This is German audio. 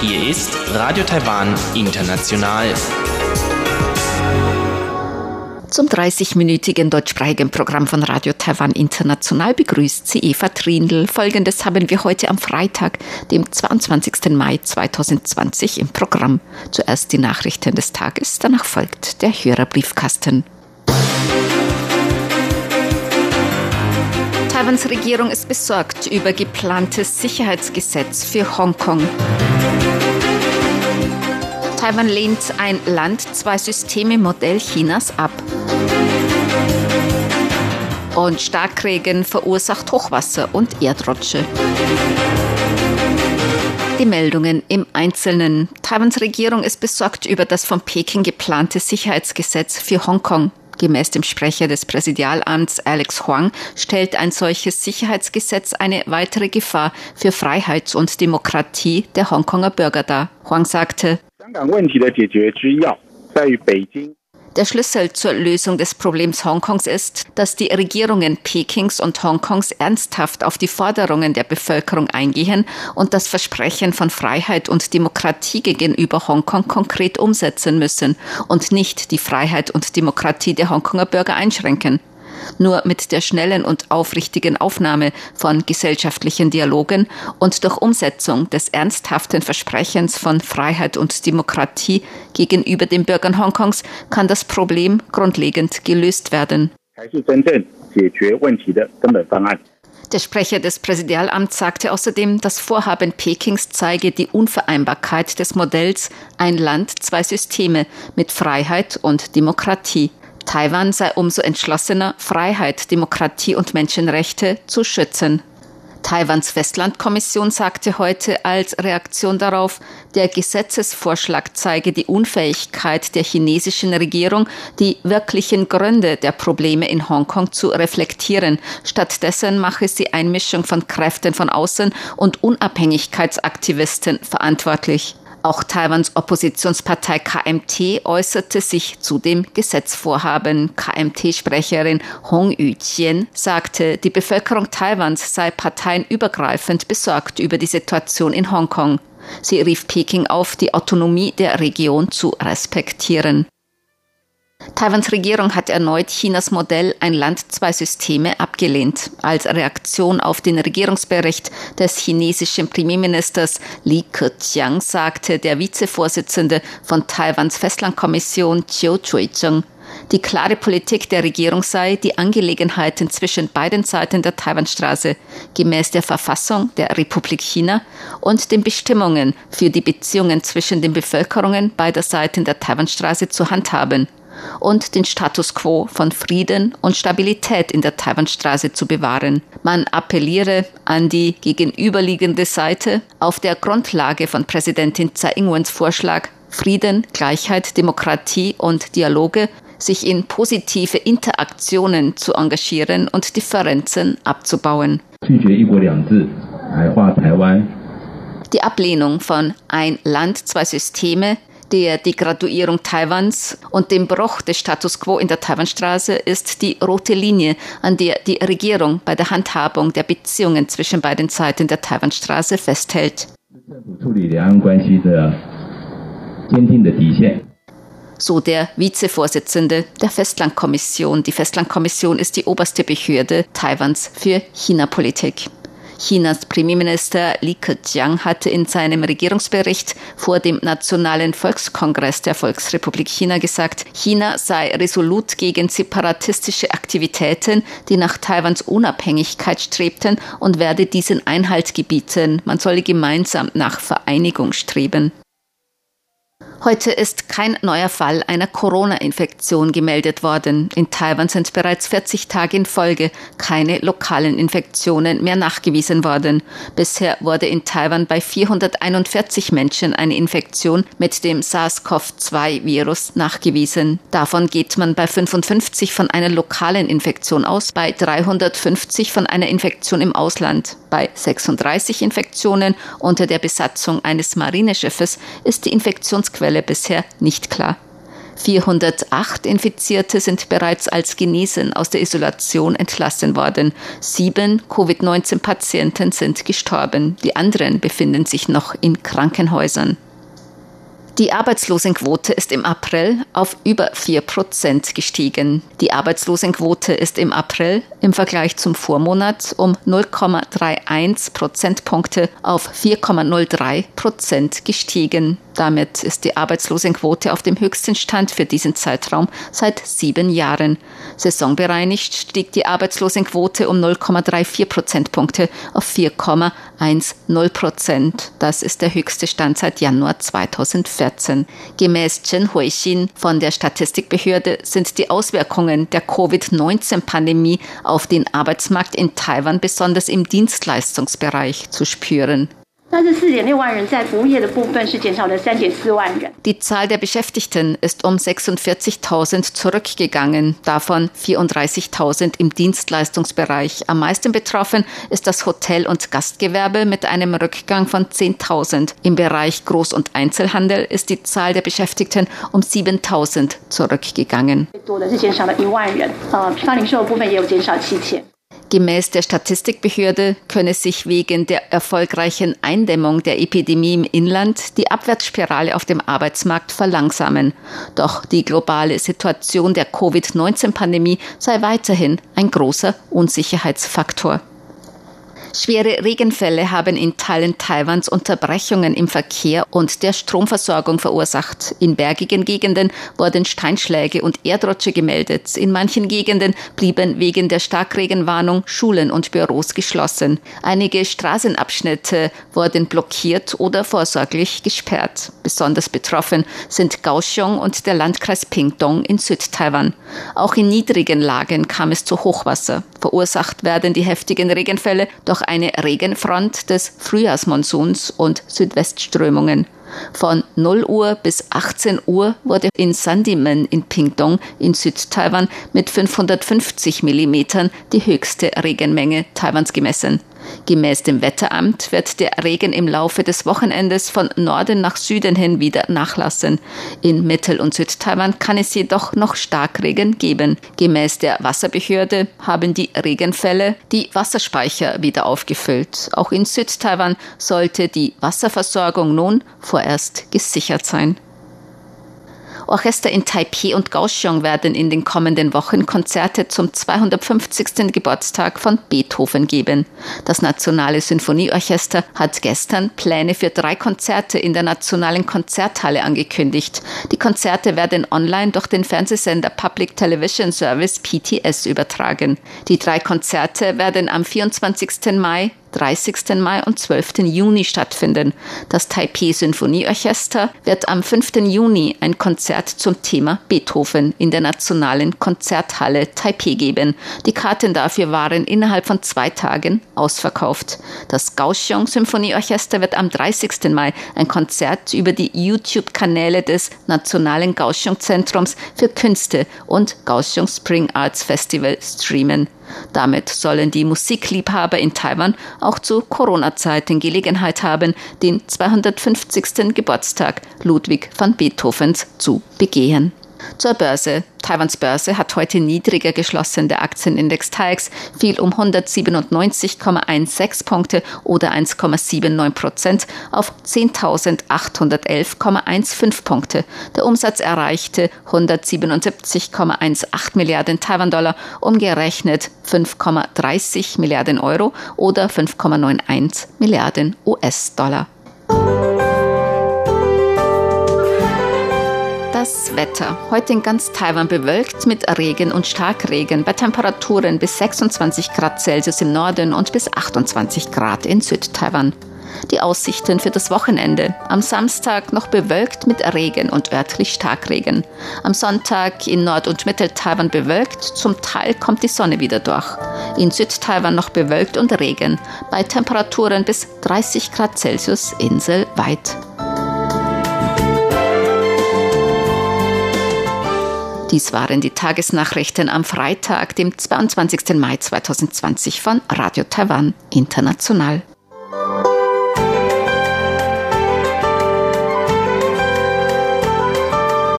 Hier ist Radio Taiwan International. Zum 30-minütigen deutschsprachigen Programm von Radio Taiwan International begrüßt sie Eva Trindl. Folgendes haben wir heute am Freitag, dem 22. Mai 2020 im Programm. Zuerst die Nachrichten des Tages, danach folgt der Hörerbriefkasten. Taiwans Regierung ist besorgt über geplantes Sicherheitsgesetz für Hongkong. Taiwan lehnt ein Land zwei Systeme Modell Chinas ab. Und Starkregen verursacht Hochwasser und Erdrutsche. Die Meldungen im Einzelnen. Taiwans Regierung ist besorgt über das von Peking geplante Sicherheitsgesetz für Hongkong. Gemäß dem Sprecher des Präsidialamts Alex Huang stellt ein solches Sicherheitsgesetz eine weitere Gefahr für Freiheit und Demokratie der Hongkonger Bürger dar. Huang sagte, der Schlüssel zur Lösung des Problems Hongkongs ist, dass die Regierungen Pekings und Hongkongs ernsthaft auf die Forderungen der Bevölkerung eingehen und das Versprechen von Freiheit und Demokratie gegenüber Hongkong konkret umsetzen müssen und nicht die Freiheit und Demokratie der Hongkonger Bürger einschränken. Nur mit der schnellen und aufrichtigen Aufnahme von gesellschaftlichen Dialogen und durch Umsetzung des ernsthaften Versprechens von Freiheit und Demokratie gegenüber den Bürgern Hongkongs kann das Problem grundlegend gelöst werden. Der Sprecher des Präsidialamts sagte außerdem, das Vorhaben Pekings zeige die Unvereinbarkeit des Modells ein Land, zwei Systeme mit Freiheit und Demokratie. Taiwan sei umso entschlossener, Freiheit, Demokratie und Menschenrechte zu schützen. Taiwans Festlandkommission sagte heute als Reaktion darauf, der Gesetzesvorschlag zeige die Unfähigkeit der chinesischen Regierung, die wirklichen Gründe der Probleme in Hongkong zu reflektieren. Stattdessen mache sie Einmischung von Kräften von außen und Unabhängigkeitsaktivisten verantwortlich. Auch Taiwans Oppositionspartei KMT äußerte sich zu dem Gesetzvorhaben. KMT-Sprecherin Hong Yuqian sagte, die Bevölkerung Taiwans sei parteienübergreifend besorgt über die Situation in Hongkong. Sie rief Peking auf, die Autonomie der Region zu respektieren. Taiwans Regierung hat erneut Chinas Modell Ein Land, zwei Systeme abgelehnt. Als Reaktion auf den Regierungsbericht des chinesischen Premierministers Li Keqiang sagte der Vizevorsitzende von Taiwans Festlandkommission Chiu Chui-cheng, die klare Politik der Regierung sei, die Angelegenheiten zwischen beiden Seiten der Taiwanstraße gemäß der Verfassung der Republik China und den Bestimmungen für die Beziehungen zwischen den Bevölkerungen beider Seiten der Taiwanstraße zu handhaben und den Status quo von Frieden und Stabilität in der Taiwanstraße zu bewahren. Man appelliere an die gegenüberliegende Seite auf der Grundlage von Präsidentin Tsai Ing-wens Vorschlag Frieden, Gleichheit, Demokratie und Dialoge sich in positive Interaktionen zu engagieren und Differenzen abzubauen. Die Ablehnung von ein Land, zwei Systeme der Degraduierung Taiwans und dem Bruch des Status quo in der Taiwanstraße ist die rote Linie, an der die Regierung bei der Handhabung der Beziehungen zwischen beiden Seiten der Taiwanstraße festhält. So der Vizevorsitzende der Festlandkommission. Die Festlandkommission ist die oberste Behörde Taiwans für China-Politik. Chinas Premierminister Li Keqiang hatte in seinem Regierungsbericht vor dem Nationalen Volkskongress der Volksrepublik China gesagt, China sei resolut gegen separatistische Aktivitäten, die nach Taiwans Unabhängigkeit strebten und werde diesen Einhalt gebieten. Man solle gemeinsam nach Vereinigung streben. Heute ist kein neuer Fall einer Corona-Infektion gemeldet worden. In Taiwan sind bereits 40 Tage in Folge keine lokalen Infektionen mehr nachgewiesen worden. Bisher wurde in Taiwan bei 441 Menschen eine Infektion mit dem SARS-CoV-2-Virus nachgewiesen. Davon geht man bei 55 von einer lokalen Infektion aus, bei 350 von einer Infektion im Ausland. Bei 36 Infektionen unter der Besatzung eines Marineschiffes ist die Infektionsquelle bisher nicht klar. 408 Infizierte sind bereits als genesen aus der Isolation entlassen worden. Sieben Covid-19-Patienten sind gestorben. Die anderen befinden sich noch in Krankenhäusern. Die Arbeitslosenquote ist im April auf über 4 Prozent gestiegen. Die Arbeitslosenquote ist im April im Vergleich zum Vormonat um 0,31 Prozentpunkte auf 4,03 Prozent gestiegen. Damit ist die Arbeitslosenquote auf dem höchsten Stand für diesen Zeitraum seit sieben Jahren. Saisonbereinigt stieg die Arbeitslosenquote um 0,34 Prozentpunkte auf 4,10 Prozent. Das ist der höchste Stand seit Januar 2014. Gemäß Chen Huixin von der Statistikbehörde sind die Auswirkungen der Covid-19-Pandemie auf den Arbeitsmarkt in Taiwan besonders im Dienstleistungsbereich zu spüren. Die Zahl der Beschäftigten ist um 46.000 zurückgegangen, davon 34.000 im Dienstleistungsbereich. Am meisten betroffen ist das Hotel- und Gastgewerbe mit einem Rückgang von 10.000. Im Bereich Groß- und Einzelhandel ist die Zahl der Beschäftigten um 7.000 zurückgegangen. Gemäß der Statistikbehörde könne sich wegen der erfolgreichen Eindämmung der Epidemie im Inland die Abwärtsspirale auf dem Arbeitsmarkt verlangsamen. Doch die globale Situation der Covid-19-Pandemie sei weiterhin ein großer Unsicherheitsfaktor. Schwere Regenfälle haben in Teilen Taiwans Unterbrechungen im Verkehr und der Stromversorgung verursacht. In bergigen Gegenden wurden Steinschläge und Erdrutsche gemeldet. In manchen Gegenden blieben wegen der Starkregenwarnung Schulen und Büros geschlossen. Einige Straßenabschnitte wurden blockiert oder vorsorglich gesperrt. Besonders betroffen sind Kaohsiung und der Landkreis Pingdong in Südtaiwan. Auch in niedrigen Lagen kam es zu Hochwasser. Verursacht werden die heftigen Regenfälle durch eine Regenfront des Frühjahrsmonsuns und Südwestströmungen. Von 0 Uhr bis 18 Uhr wurde in Sandimen in Pingdong in Südtaiwan mit 550 Millimetern die höchste Regenmenge Taiwans gemessen. Gemäß dem Wetteramt wird der Regen im Laufe des Wochenendes von Norden nach Süden hin wieder nachlassen. In Mittel- und Südtaiwan kann es jedoch noch Starkregen geben. Gemäß der Wasserbehörde haben die Regenfälle die Wasserspeicher wieder aufgefüllt. Auch in Südtaiwan sollte die Wasserversorgung nun vorerst gesichert sein. Orchester in Taipei und Kaohsiung werden in den kommenden Wochen Konzerte zum 250. Geburtstag von Beethoven geben. Das Nationale Sinfonieorchester hat gestern Pläne für drei Konzerte in der Nationalen Konzerthalle angekündigt. Die Konzerte werden online durch den Fernsehsender Public Television Service PTS übertragen. Die drei Konzerte werden am 24. Mai, 30. Mai und 12. Juni stattfinden. Das Taipei Sinfonieorchester wird am 5. Juni ein Konzert zum Thema Beethoven in der Nationalen Konzerthalle Taipei geben. Die Karten dafür waren innerhalb von zwei Tagen ausverkauft. Das Kaohsiung Symphonieorchester wird am 30. Mai ein Konzert über die YouTube-Kanäle des Nationalen Kaohsiung Zentrums für Künste und Kaohsiung Spring Arts Festival streamen. Damit sollen die Musikliebhaber in Taiwan auch zu Corona-Zeiten Gelegenheit haben, den 250. Geburtstag Ludwig van Beethovens zu begehen. Zur Börse. Taiwans Börse hat heute niedriger geschlossen. Der Aktienindex TAIX fiel um 197,16 Punkte oder 1,79 Prozent auf 10.811,15 Punkte. Der Umsatz erreichte 177,18 Milliarden Taiwan-Dollar, umgerechnet 5,30 Milliarden Euro oder 5,91 Milliarden US-Dollar. Das Wetter. Heute in ganz Taiwan bewölkt mit Regen und Starkregen bei Temperaturen bis 26 Grad Celsius im Norden und bis 28 Grad in Südtaiwan. Die Aussichten für das Wochenende. Am Samstag noch bewölkt mit Regen und örtlich Starkregen. Am Sonntag in Nord- und Mitteltaiwan bewölkt, zum Teil kommt die Sonne wieder durch. In Südtaiwan noch bewölkt und Regen, bei Temperaturen bis 30 Grad Celsius inselweit. Dies waren die Tagesnachrichten am Freitag, dem 22. Mai 2020 von Radio Taiwan International.